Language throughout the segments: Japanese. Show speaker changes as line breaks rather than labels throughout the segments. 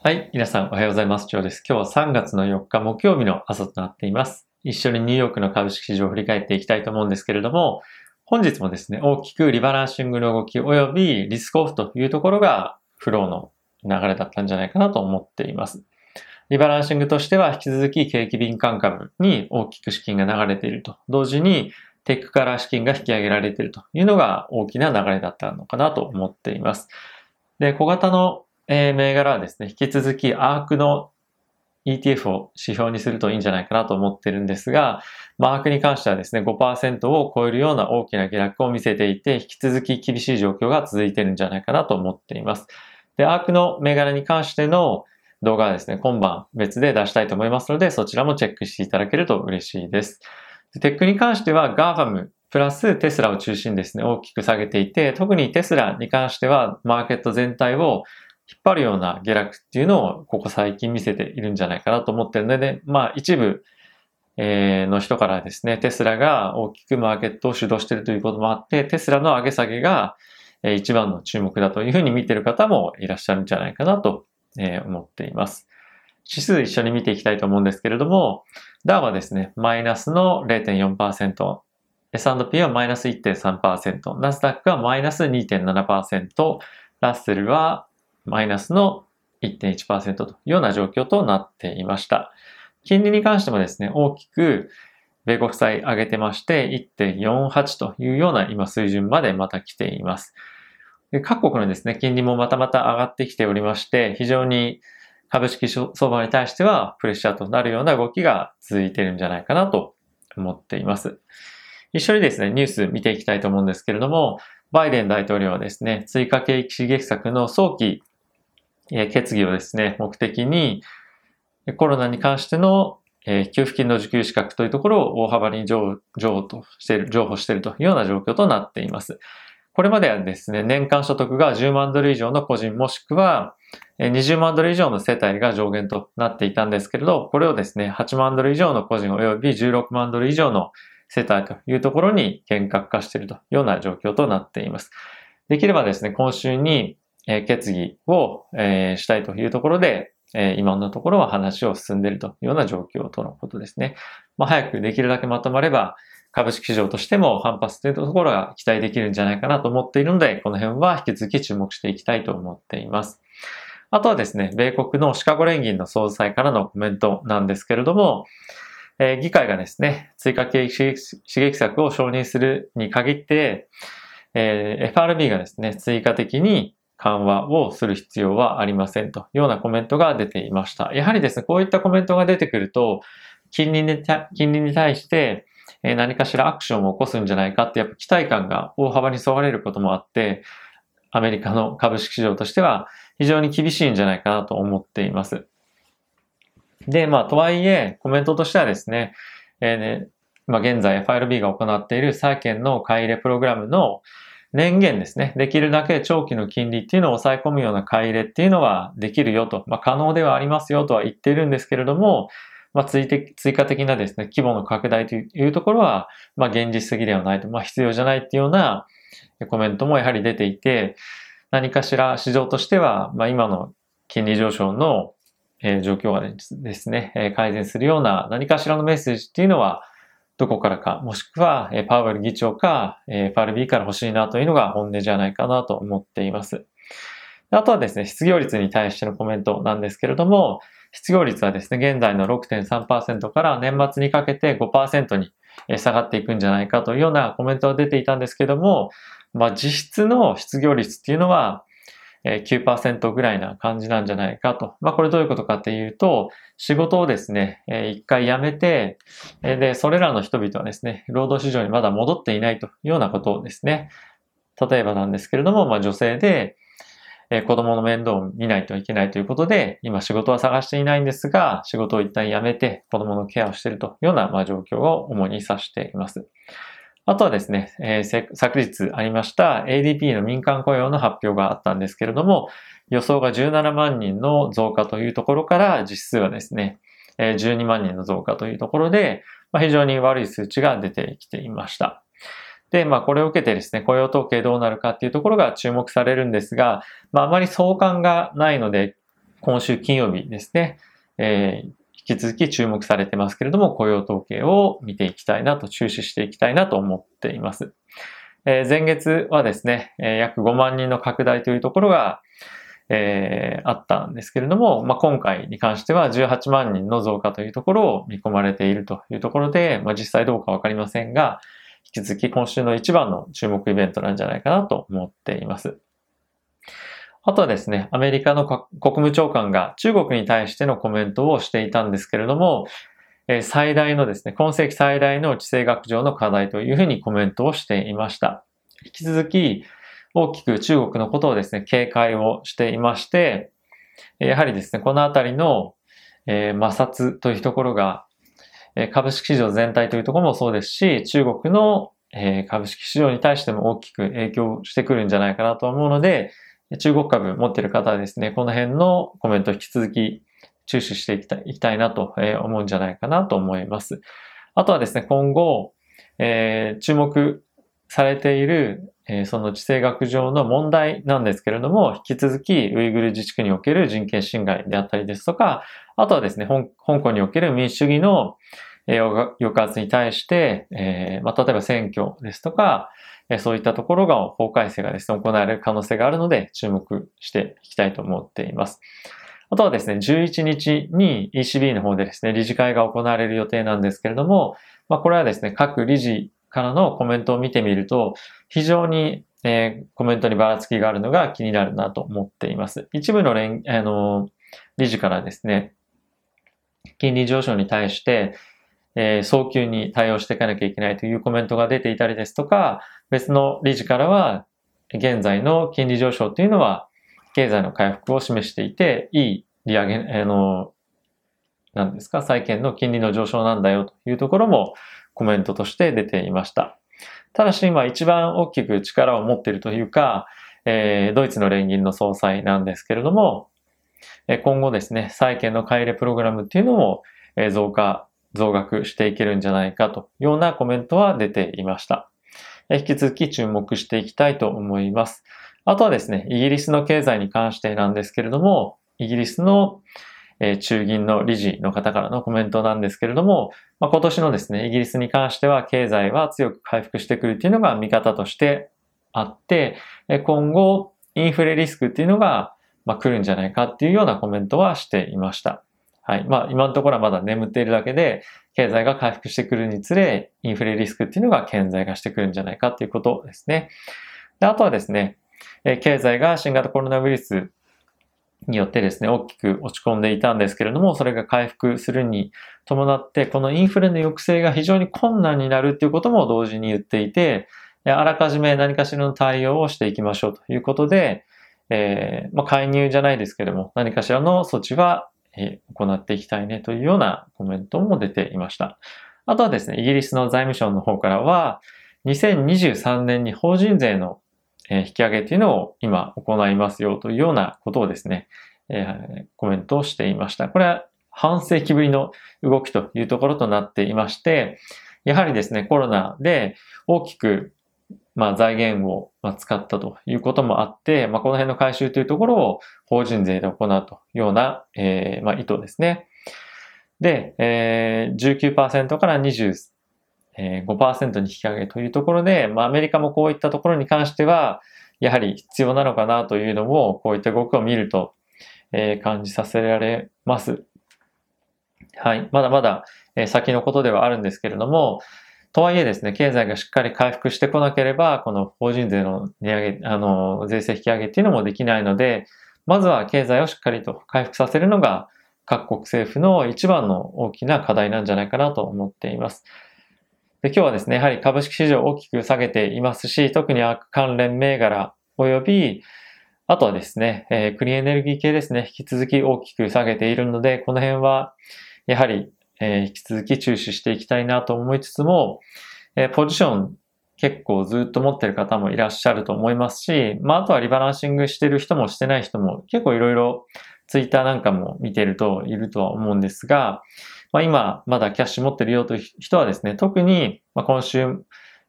はい。皆さんおはようございます。ジョーです。今日は3月の4日木曜日の朝となっています。一緒にニューヨークの株式市場を振り返っていきたいと思うんですけれども、本日もですね、大きくリバランシングの動き及びリスクオフというところがフローの流れだったんじゃないかなと思っています。リバランシングとしては引き続き景気敏感株に大きく資金が流れていると。同時にテックから資金が引き上げられているというのが大きな流れだったのかなと思っています。で、小型のえー、銘柄はですね、引き続きアークの ETF を指標にするといいんじゃないかなと思ってるんですが、マークに関してはですね、5%を超えるような大きな下落を見せていて、引き続き厳しい状況が続いてるんじゃないかなと思っています。で、アークの銘柄に関しての動画はですね、今晩別で出したいと思いますので、そちらもチェックしていただけると嬉しいです。でテックに関しては GAFAM プラステスラを中心にですね、大きく下げていて、特にテスラに関してはマーケット全体を引っ張るような下落っていうのをここ最近見せているんじゃないかなと思ってるので、まあ一部、えの人からですね、テスラが大きくマーケットを主導しているということもあって、テスラの上げ下げが一番の注目だというふうに見ている方もいらっしゃるんじゃないかなと思っています。指数一緒に見ていきたいと思うんですけれども、ダウはですね、マイナスの0.4%、S&P はマイナス1.3%、ナスダックはマイナス2.7%、ラッセルはマイナスの1.1%というような状況となっていました。金利に関してもですね、大きく米国債上げてまして1.48というような今水準までまた来ています。で各国のですね、金利もまたまた上がってきておりまして、非常に株式相場に対してはプレッシャーとなるような動きが続いているんじゃないかなと思っています。一緒にですね、ニュース見ていきたいと思うんですけれども、バイデン大統領はですね、追加景気刺激策の早期え決議をですね、目的に、コロナに関してのえ給付金の受給資格というところを大幅に譲歩としている、譲歩しているというような状況となっています。これまではですね、年間所得が10万ドル以上の個人もしくは20万ドル以上の世帯が上限となっていたんですけれど、これをですね、8万ドル以上の個人及び16万ドル以上の世帯というところに厳格化しているというような状況となっています。できればですね、今週にえ決議を、えしたいというところで、え今のところは話を進んでいるというような状況とのことですね。まあ、早くできるだけまとまれば、株式市場としても反発というところが期待できるんじゃないかなと思っているので、この辺は引き続き注目していきたいと思っています。あとはですね、米国のシカゴ連銀の総裁からのコメントなんですけれども、えー、議会がですね、追加景気刺激策を承認するに限って、えー、FRB がですね、追加的に緩和をする必要はありませんというようなコメントが出ていました。やはりですね、こういったコメントが出てくると、金利に金利に対して何かしらアクションを起こすんじゃないかってやっぱ期待感が大幅にそがれることもあって、アメリカの株式市場としては非常に厳しいんじゃないかなと思っています。で、まあ、とはいえ、コメントとしてはですね、えー、ねまあ、現在 FRB が行っている債券の買い入れプログラムの年限ですね。できるだけ長期の金利っていうのを抑え込むような買い入れっていうのはできるよと、まあ、可能ではありますよとは言っているんですけれども、まあ、追追加的なですね、規模の拡大というところは、まあ、現実的ではないと、まあ、必要じゃないっていうようなコメントもやはり出ていて、何かしら市場としては、まあ、今の金利上昇の状況がですね、改善するような何かしらのメッセージっていうのは、どこからか、もしくは、えパウエル議長か、え FRB から欲しいなというのが本音じゃないかなと思っています。あとはですね、失業率に対してのコメントなんですけれども、失業率はですね、現在の6.3%から年末にかけて5%に下がっていくんじゃないかというようなコメントが出ていたんですけども、まあ実質の失業率っていうのは、9%ぐらいな感じなんじゃないかと。まあこれどういうことかっていうと、仕事をですね、一回辞めて、で、それらの人々はですね、労働市場にまだ戻っていないというようなことをですね。例えばなんですけれども、まあ女性で、子供の面倒を見ないといけないということで、今仕事は探していないんですが、仕事を一旦辞めて子供のケアをしているというような、ま、状況を主に指しています。あとはですね、えー、昨日ありました ADP の民間雇用の発表があったんですけれども、予想が17万人の増加というところから実数はですね、12万人の増加というところで、まあ、非常に悪い数値が出てきていました。で、まあこれを受けてですね、雇用統計どうなるかっていうところが注目されるんですが、まああまり相関がないので、今週金曜日ですね、えー、引き続き注目されてますけれども、雇用統計を見ていきたいなと、注視していきたいなと思っています。えー、前月はですね、えー、約5万人の拡大というところが、えー、あったんですけれども、まあ、今回に関しては18万人の増加というところを見込まれているというところで、まあ、実際どうかわかりませんが、引き続き今週の一番の注目イベントなんじゃないかなと思っています。あとはですね、アメリカの国務長官が中国に対してのコメントをしていたんですけれども、最大のですね、今世紀最大の地政学上の課題というふうにコメントをしていました。引き続き、大きく中国のことをですね、警戒をしていまして、やはりですね、このあたりの、摩擦というところが、株式市場全体というところもそうですし、中国の、株式市場に対しても大きく影響してくるんじゃないかなと思うので、中国株持ってる方はですね、この辺のコメント引き続き注視していきたいいきたいなと思うんじゃないかなと思います。あとはですね、今後、えー、注目されている、えー、その地政学上の問題なんですけれども、引き続きウイグル自治区における人権侵害であったりですとか、あとはですね、香港における民主主義の抑圧に対して、えま、例えば選挙ですとか、そういったところが法改正がですね、行われる可能性があるので注目していきたいと思っています。あとはですね、11日に ECB の方でですね、理事会が行われる予定なんですけれども、まあ、これはですね、各理事からのコメントを見てみると、非常に、えー、コメントにばらつきがあるのが気になるなと思っています。一部の連、あの、理事からですね、金利上昇に対して、えー、早急に対応していかなきゃいけないというコメントが出ていたりですとか、別の理事からは、現在の金利上昇というのは、経済の回復を示していて、いい利上げ、あの、何ですか、債券の金利の上昇なんだよというところもコメントとして出ていました。ただし今一番大きく力を持っているというか、えー、ドイツの連銀の総裁なんですけれども、今後ですね、債券の買い入れプログラムっていうのも増加増額していけるんじゃないかというようなコメントは出ていました。引き続き注目していきたいと思います。あとはですね、イギリスの経済に関してなんですけれども、イギリスの中銀の理事の方からのコメントなんですけれども、まあ、今年のですね、イギリスに関しては経済は強く回復してくるっていうのが見方としてあって、今後インフレリスクっていうのが、ま、来るんじゃないかっていうようなコメントはしていました。はい。まあ、今のところはまだ眠っているだけで、経済が回復してくるにつれ、インフレリスクっていうのが顕在化してくるんじゃないかっていうことですね。であとはですね、え経済が新型コロナウイルスによってですね、大きく落ち込んでいたんですけれども、それが回復するに伴って、このインフレの抑制が非常に困難になるっていうことも同時に言っていて、あらかじめ何かしらの対応をしていきましょうということで、えー、まあ、介入じゃないですけれども、何かしらの措置は行っていきたいねというようなコメントも出ていました。あとはですね、イギリスの財務省の方からは、2023年に法人税の引き上げというのを今行いますよというようなことをですね、コメントをしていました。これは半世紀ぶりの動きというところとなっていまして、やはりですね、コロナで大きくまあ、財源を使ったということもあって、まあ、この辺の回収というところを法人税で行うというような、えー、まあ、意図ですね。で、えー、19%から25%に引き上げというところで、まあ、アメリカもこういったところに関しては、やはり必要なのかなというのも、こういった動きを見ると、えー、感じさせられます。はい。まだまだ、えー、先のことではあるんですけれども、とはいえですね、経済がしっかり回復してこなければ、この法人税の値上げ、あの、税制引き上げっていうのもできないので、まずは経済をしっかりと回復させるのが各国政府の一番の大きな課題なんじゃないかなと思っています。で今日はですね、やはり株式市場を大きく下げていますし、特に関連銘柄及び、あとはですね、えー、クリーンエネルギー系ですね、引き続き大きく下げているので、この辺は、やはりえー、引き続き注視していきたいなと思いつつも、えー、ポジション結構ずっと持ってる方もいらっしゃると思いますし、まあ、あとはリバランシングしてる人もしてない人も結構いろいろツイッターなんかも見てるといるとは思うんですが、まあ、今まだキャッシュ持ってるよという人はですね、特に今週、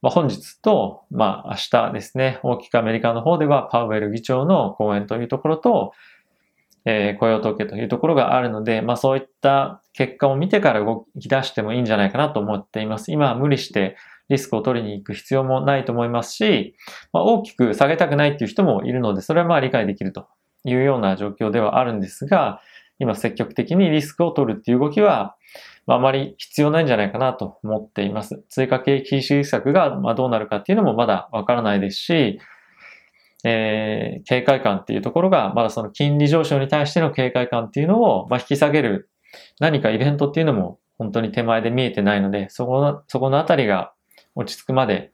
まあ、本日と、まあ、明日ですね、大きくアメリカの方ではパウエル議長の講演というところと、えー、雇用統計というところがあるので、まあそういった結果を見てから動き出してもいいんじゃないかなと思っています。今は無理してリスクを取りに行く必要もないと思いますし、まあ、大きく下げたくないっていう人もいるので、それはまあ理解できるというような状況ではあるんですが、今積極的にリスクを取るっていう動きは、まあ、あまり必要ないんじゃないかなと思っています。追加景気支策がまどうなるかっていうのもまだわからないですし、えー、警戒感っていうところが、まだその金利上昇に対しての警戒感っていうのを、まあ、引き下げる何かイベントっていうのも本当に手前で見えてないので、そこの、そこのあたりが落ち着くまで、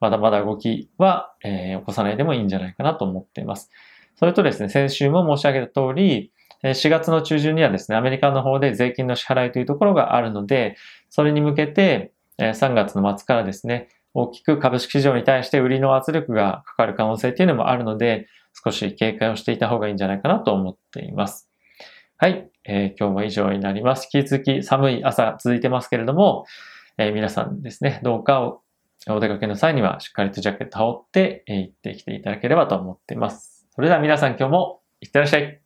まだまだ動きは、えー、起こさないでもいいんじゃないかなと思っています。それとですね、先週も申し上げた通り、4月の中旬にはですね、アメリカの方で税金の支払いというところがあるので、それに向けて、3月の末からですね、大きく株式市場に対して売りの圧力がかかる可能性っていうのもあるので、少し警戒をしていた方がいいんじゃないかなと思っています。はい、えー、今日も以上になります。引き続き寒い朝続いてますけれども、えー、皆さんですね、どうかお出かけの際にはしっかりとジャケット羽織って、えー、行ってきていただければと思っています。それでは皆さん今日もいってらっしゃい。